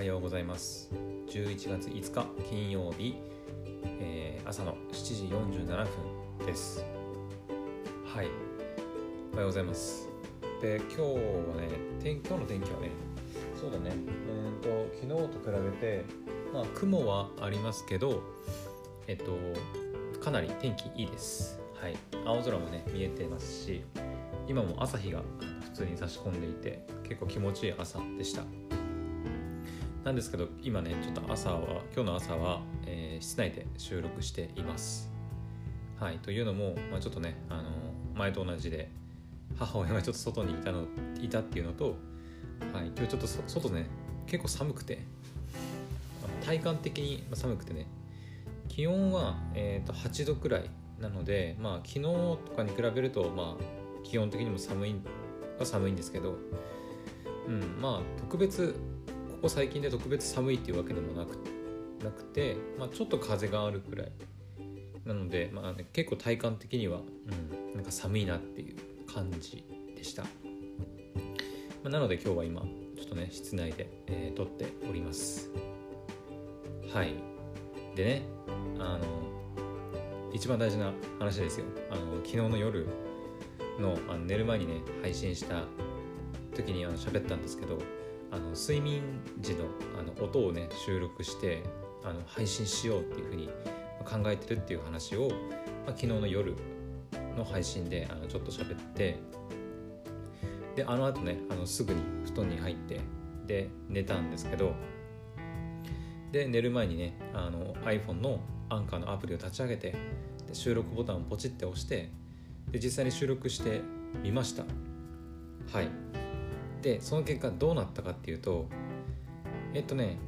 はようございます。11月5日金曜日、えー、朝の7時47分です。はい。おはようございます。で今日はね天今日の天気はねそうだね。えー、と昨日と比べてまあ雲はありますけどえっとかなり天気いいです。はい。青空もね見えてますし今も朝日が普通に差し込んでいて結構気持ちいい朝でした。なんですけど今ねちょっと朝は今日の朝は、えー、室内で収録しています。はいというのも、まあ、ちょっとねあの前と同じで母親がちょっと外にいたのいたっていうのと、はい、今日ちょっと外ね結構寒くて体感的に寒くてね気温は、えー、と8度くらいなのでまあ昨日とかに比べるとまあ気温的にも寒いは寒いんですけどうんまあ特別ここ最近で特別寒いっていうわけでもなくなくて、まあ、ちょっと風があるくらい。なので、まあね、結構体感的には、うん、なんか寒いなっていう感じでした、まあ、なので今日は今ちょっとね室内で、えー、撮っております。はい。でねあの一番大事な話ですよ。あの昨日の夜のあの寝る前にね配信した時にあの喋ったんですけどあの睡眠時のあの音をね収録してあの配信しようっていうふうに考えてるっていう話を、まあ、昨日の夜の配信であのちょっと喋ってであの後ねあのすぐに布団に入ってで寝たんですけどで寝る前にねあの iPhone のアンカーのアプリを立ち上げてで収録ボタンをポチって押してで実際に収録してみました。はい。でその結果どうなったかっていうとえっとね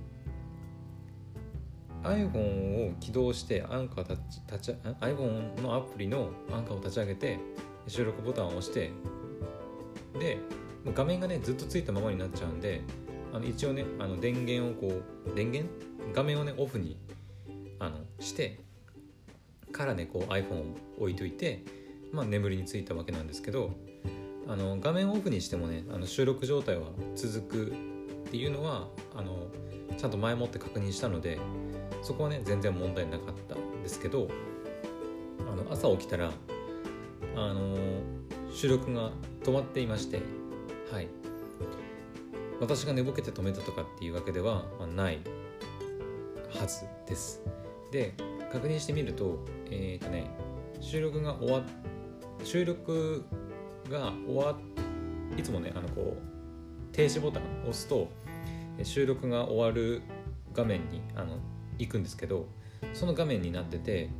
iPhone を起動してアンカー立ち立ち iPhone のアプリのアンカーを立ち上げて収録ボタンを押してで画面がねずっとついたままになっちゃうんであの一応ねあの電源をこう電源？画面をねオフにあのしてからねこう iPhone を置いといてまあ、眠りについたわけなんですけどあの画面オフにしてもねあの収録状態は続くっていうのはあのちゃんと前もって確認したのでそこはね全然問題なかったんですけどあの朝起きたらあの収録が止まっていましてはい。私が寝ぼけて止めたとかっていうわけでは、まあ、ないはずです。で確認してみるとえっ、ー、とね収録が終わ収録が終わいつもねあのこう停止ボタンを押すと収録が終わる画面にあの行くんですけどその画面になってて、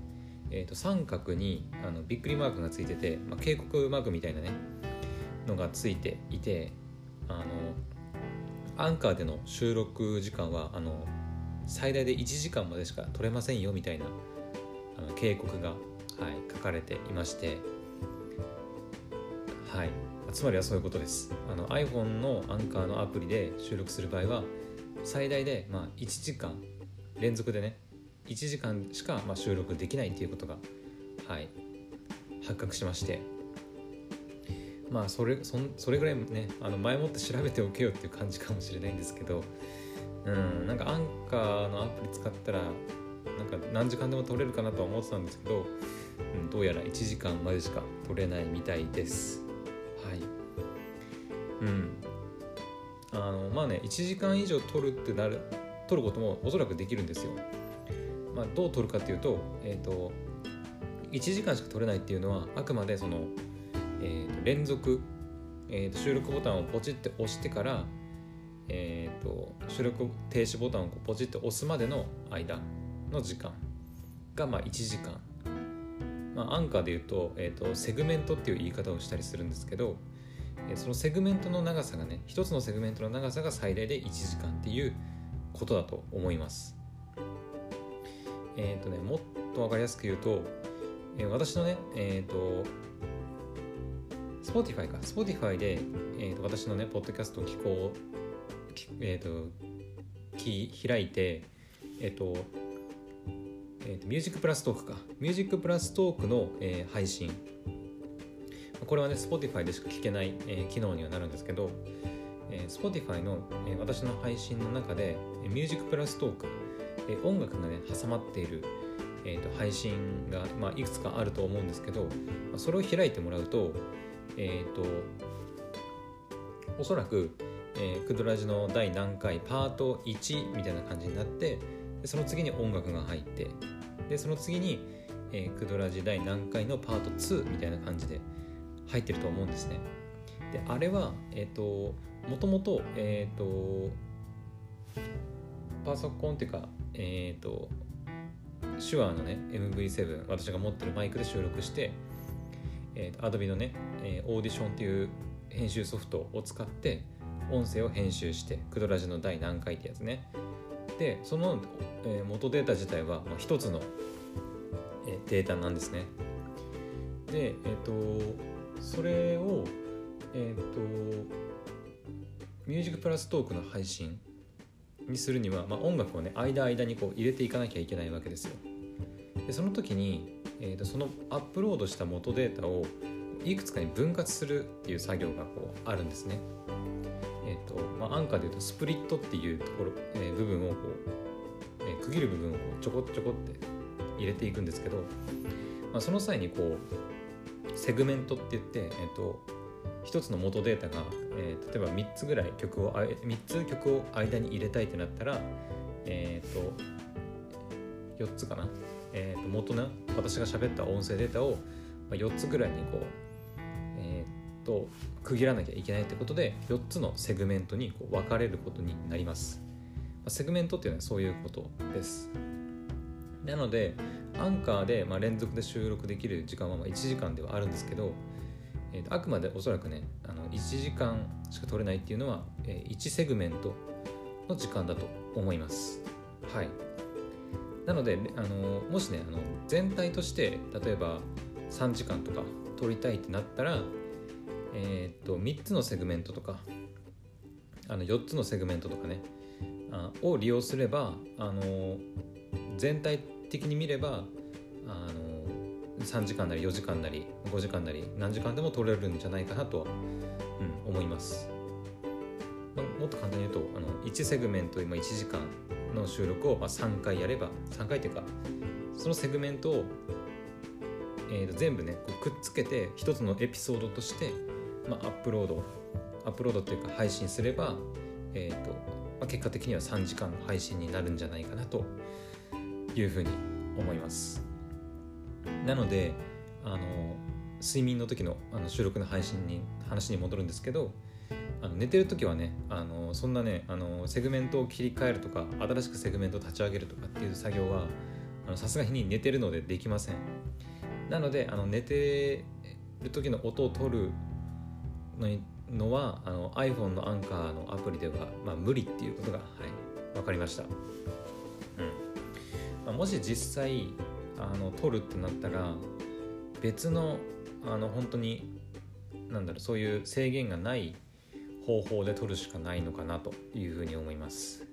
えー、と三角にあのびっくりマークがついてて、まあ、警告マークみたいなねのがついていてあのアンカーでの収録時間はあの最大で1時間までしか撮れませんよみたいなあの警告が、はい、書かれていましてはい。つまりはそういうことです。あの iPhone のアンカーのアプリで収録する場合は最大でまあ1時間連続でね1時間しかま収録できないっていうことがはい発覚しまして。まあそれそそれぐらいねあの前もって調べておけよっていう感じかもしれないんですけどうんなんかアンカーのアプリ使ったらなんか何時間でも撮れるかなとは思ってたんですけど、うん、どうやら1時間までしか撮れないみたいです。うん。あのまあね1時間以上取るってなる取ることもおそらくできるんですよ、まあ、どう取るかっていうと,、えーと、1時間しか取れないっていうのはあくまでその、えーと、連続、えーと、収録ボタンをポチって押してから、えー、と収録停止ボタンをポチって押すまでの間の時間がまあ1時間。まあ、アンカーで言うと,、えーとセグメントっていう言い方をしたりするんですけど、そのセグメントの長さがね一つのセグメントの長さが最大で1時間っていうことだと思います。えっ、ー、とねもっと分かりやすく言うと、え、私のねえっ、ー、と Spotify か。Spotify で、えーと、私のねポッドキャストを聞こうえっ、ー、とき開いてえっ、とえーと、 Music Plus Talk か。 Music Plus Talk の、えー、配信これはね Spotify でしか聞けない、えー、機能にはなるんですけど、えー、Spotify の、えー、私の配信の中で「ミュージックプラストーク」えー、音楽がね挟まっている、えーと、配信が、まあ、いくつかあると思うんですけど、まあ、それを開いてもらうとえっ、ー、とおそらく、えー、クドラジの第何回パート1みたいな感じになってでその次に音楽が入ってでその次に、えー、クドラジ第何回のパート2みたいな感じで入ってると思うんですね。であれは、え、ー、ともともと,、えーと、パソコンっていうか、えっ、ー、と手話のね MV7 私が持ってるマイクで収録して、えーと、Adobe のね、えー、オーディションっていう編集ソフトを使って音声を編集してクドラジの第何回ってやつねでその、えー、元データ自体は、まあ、一つの、えー、データなんですねでえっ、ー、とそれをえっ、とミュージックプラストークの配信にするには、まあ、音楽をね間間にこう入れていかなきゃいけないわけですよ。でその時に、えーと、そのアップロードした元データをいくつかに分割するっていう作業がこうあるんですね。えっ、ー、と、まあ、アンカーでいうとスプリットっていうところ、えー、部分をこう、えー、区切る部分をちょこちょこって入れていくんですけど、まあ、その際にこうセグメントって言って、えーと1つの元データが、えー、例えば3つぐらい曲を3つ曲を間に入れたいってなったらえっ、ー、と4つかな、えー、と元の私が喋った音声データを4つぐらいにこうえっ、ー、と区切らなきゃいけないってことで4つのセグメントにこう分かれることになります、まあ、セグメントっていうのはそういうことです。なのでアンカーでまあ連続で収録できる時間はまあ1時間ではあるんですけどえー、とあくまでおそらくねあの1時間しか取れないっていうのは、えー、1セグメントの時間だと思います。はい。なのであのもしねあの全体として例えば3時間とか取りたいってなったらえっ、ー、と3つのセグメントとかあの4つのセグメントとかねあを利用すればあの全体的に見ればあの3時間なり4時間なり5時間なり何時間でも取れるんじゃないかなとは、うん、思います、まもっと簡単に言うとあの1セグメント今1時間の収録をま3回やれば3回というかそのセグメントを、えー、と全部ねこうくっつけて一つのエピソードとして、まあ、アップロードアップロードというか配信すれば、えーとまあ、結果的には3時間の配信になるんじゃないかなというふうに思います。なのであの睡眠の時のあの収録の配信に話に戻るんですけどあの寝てる時はねあのそんなねあのセグメントを切り替えるとか新しくセグメントを立ち上げるとかっていう作業はさすがに寝てるのでできません。なのであの寝てる時の音を取るのはあの iPhone のアンカーのアプリでは、まあ、無理っていうことが、はい、分かりました、うん。ま、もし実際あの取るってなったら別のあの本当になんだろうそういう制限がない方法で取るしかないのかなというふうに思います。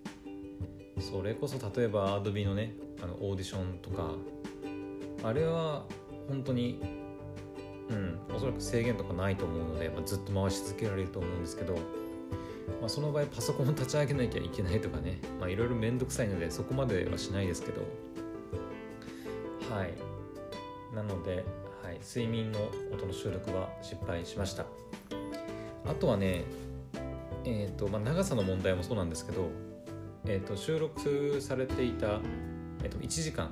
それこそ例えば Adobe のねあのオーディションとかあれは本当にうんおそらく制限とかないと思うので、まあ、ずっと回し続けられると思うんですけど、まあ、その場合パソコンを立ち上げなきゃいけないとかね。いろいろ面倒くさいのでそこまではしないですけど。はい。なので、はい、睡眠の音の収録は失敗しました。あとはねえーとまあ、長さの問題もそうなんですけど、えーと、収録されていた、えーと、1時間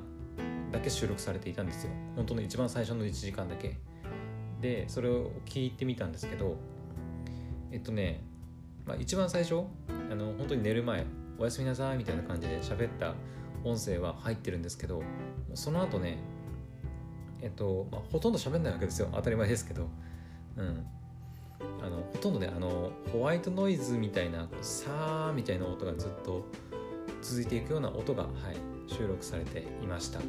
だけ収録されていたんですよ。本当の一番最初の1時間だけ。でそれを聞いてみたんですけどえっとね、まあ、一番最初あの本当に寝る前おやすみなさいみたいな感じで喋った音声は入ってるんですけどその後ねえっと、まあ、ほとんど喋んないわけですよ。当たり前ですけど。うん。あのほとんどねあのホワイトノイズみたいなさーみたいな音がずっと続いていくような音が、はい、収録されていました。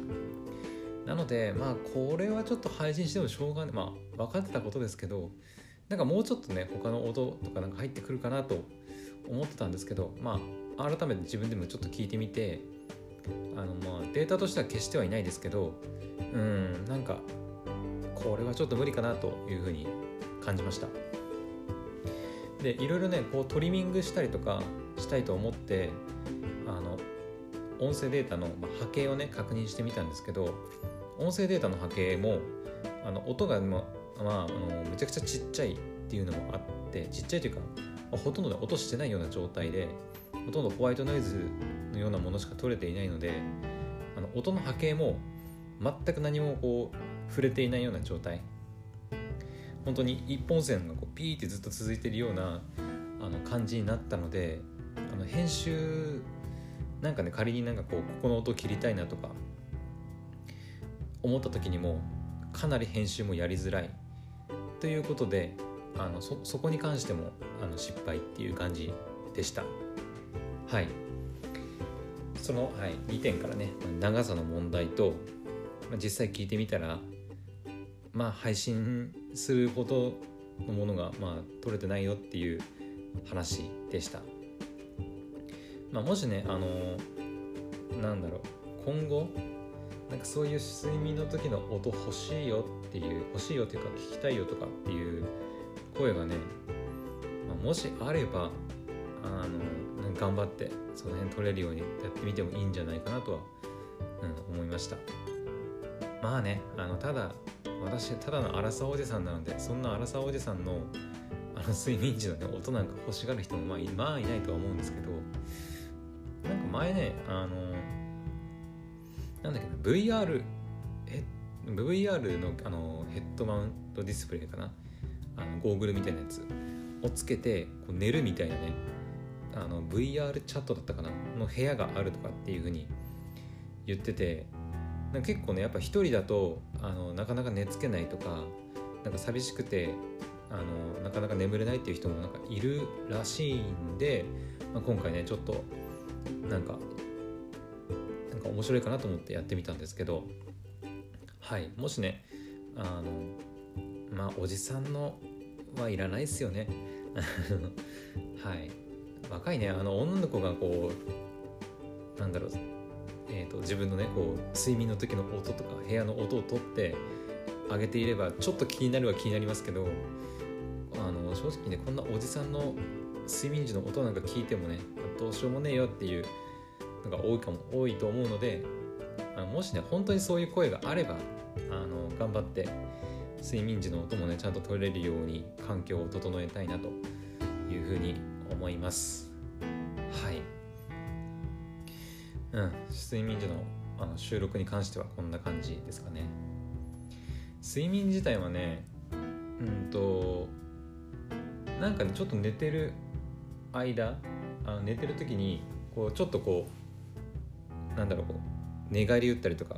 なのでまあこれはちょっと配信してもしょうがない。まあ分かってたことですけどなんかもうちょっとね他の音とかなんか入ってくるかなと思ってたんですけどまあ改めて自分でもちょっと聞いてみてあのまあデータとしては消してはいないですけどうんなんかこれはちょっと無理かなというふうに感じました。でいろいろねこうトリミングしたりとかしたいと思ってあの音声データの波形をね確認してみたんですけど音声データの波形もあの音が、まあ、あ、のめちゃくちゃちっちゃいっていうのもあってちっちゃいというか、まあ、ほとんど、音してないような状態でほとんどホワイトノイズのようなものしか取れていないのであの音の波形も全く何もこう触れていないような状態。本当に一本線がこうピーってずっと続いているようなあの感じになったのであの編集なんかね仮になんかこうここの音を切りたいなとか思った時にもかなり編集もやりづらい。ということであのそそこに関してもあの失敗っていう感じでした。はい。その、はい、2点からね長さの問題と、まあ、実際聞いてみたらまあ配信するほどのものがまあ取れてないよっていう話でした。まあもしねあのなんだろう今後なんかそういう睡眠の時の音欲しいよっていう欲しいよっていうか聞きたいよとかっていう声がね、まあ、もしあればあの頑張ってその辺取れるようにやってみてもいいんじゃないかなとは、うん、思いました。まあねあのただ私ただの荒さおじさんなのでそんな荒さおじさんのあの睡眠時の、ね、音なんか欲しがる人もまあまあいないとは思うんですけどなんか前ねあのなんだっけな VR VR のあのヘッドマウントディスプレイかな？あのゴーグルみたいなやつ。をつけてこう寝るみたいなね。あの VR チャットだったかな？の部屋があるとかっていう風に言ってて。なんか結構ねやっぱ一人だとあのなかなか寝つけないとかなんか寂しくてあのなかなか眠れないっていう人もなんかいるらしいんで、まあ、今回ねちょっとなんかなんか面白いかなと思ってやってみたんですけど。はい。もしねあのまあおじさんのはいらないですよね。はい。若いねあの女の子がこうなんだろうえーと、自分のねこう睡眠の時の音とか部屋の音を取ってあげていればちょっと気になるは気になりますけどあの正直ねこんなおじさんの睡眠時の音なんか聞いてもねどうしようもねえよっていうのが多いかも多いと思うのであのもしね本当にそういう声があればあの頑張って睡眠時の音もねちゃんと取れるように環境を整えたいなというふうに思います。はい。うん。睡眠時のあの収録に関してはこんな感じですかね。睡眠自体はねうんとなんかねちょっと寝てる間あの寝てる時にこうちょっとこうなんだろうこう寝返り打ったりとか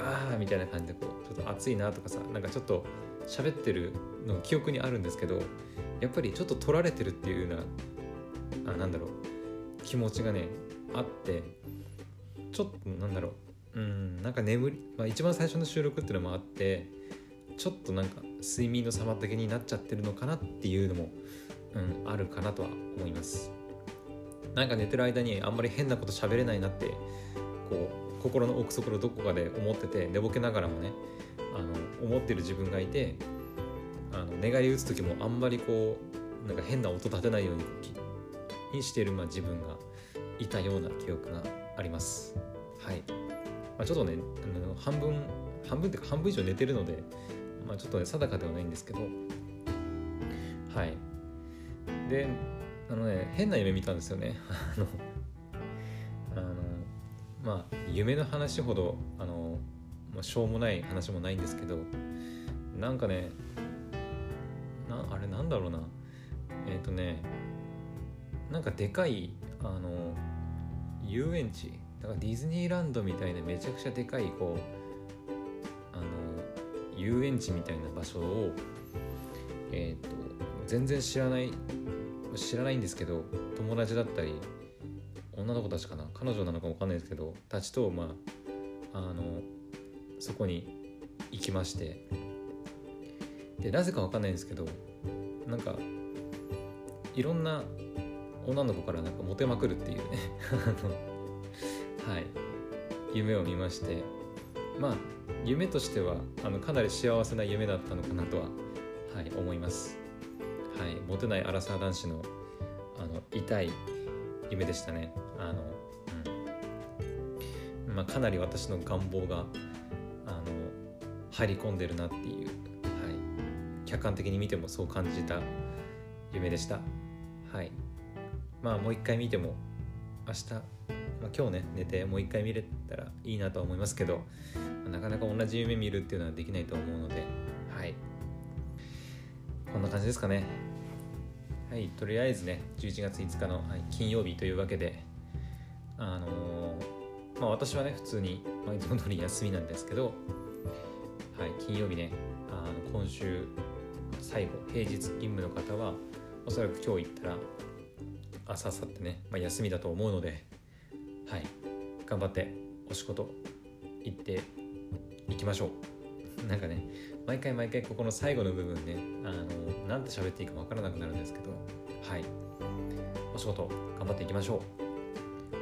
ああみたいな感じでこうちょっと暑いなとかさなんかちょっと喋ってるの記憶にあるんですけどやっぱりちょっと取られてるっていうようなあなんだろう気持ちがねあってちょっとなんだろううんなんか眠り、まあ、一番最初の収録っていうのもあってちょっとなんか睡眠の妨げになっちゃってるのかなっていうのも、うん、あるかなとは思います。なんか寝てる間にあんまり変なこと喋れないなってこう心の奥底のどこかで思ってて寝ぼけながらもねあの思ってる自分がいてあの寝返り打つ時もあんまりこうなんか変な音立てないようににしてる、まあ、自分がいたような記憶があります。はい、まあ、ちょっとねあの半分半分っていうか半分以上寝てるのでまあちょっとね定かではないんですけど。はい。であのね変な夢見たんですよね。あのまあ夢の話ほどあの、まあ、しょうもない話もないんですけどなんかねなあれなんだろうな。えっ、ー、とねなんかでかいあの遊園地だからディズニーランドみたいなめちゃくちゃでかいこうあの遊園地みたいな場所をえっ、ー、と全然知らない知らないんですけど友達だったり女の子たちかな？彼女なのか分かんないですけどたちとまああのそこに行きまして。でなぜか分かんないんですけどなんかいろんな女の子からなんかモテまくるっていうね。はい。夢を見まして。まあ夢としてはあのかなり幸せな夢だったのかなとは、はい、思います。はい、モテないアラサー男子のあの痛い夢でしたね、まあ、かなり私の願望があの入り込んでるなっていう、はい、客観的に見てもそう感じた夢でした。はい。まあもう一回見ても明日、まあ、今日ね寝てもう一回見れたらいいなとは思いますけどなかなか同じ夢見るっていうのはできないと思うのではい。こんな感じですかね。はい。とりあえずね11月5日の、はい、金曜日というわけであのー、まあ私はね普通に、まあ、いつも通り休みなんですけどはい金曜日ねあの今週最後平日勤務の方はおそらく今日行ったら朝さってね、まあ、休みだと思うのではい頑張ってお仕事行っていきましょう。なんかね毎回毎回ここの最後の部分ねあのなんて喋っていいか分からなくなるんですけどはいお仕事頑張っていきましょ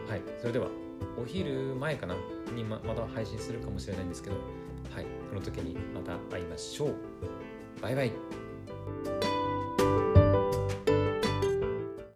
う。はいそれではお昼前かなにままた配信するかもしれないんですけどはいその時にまた会いましょう。バイバイ。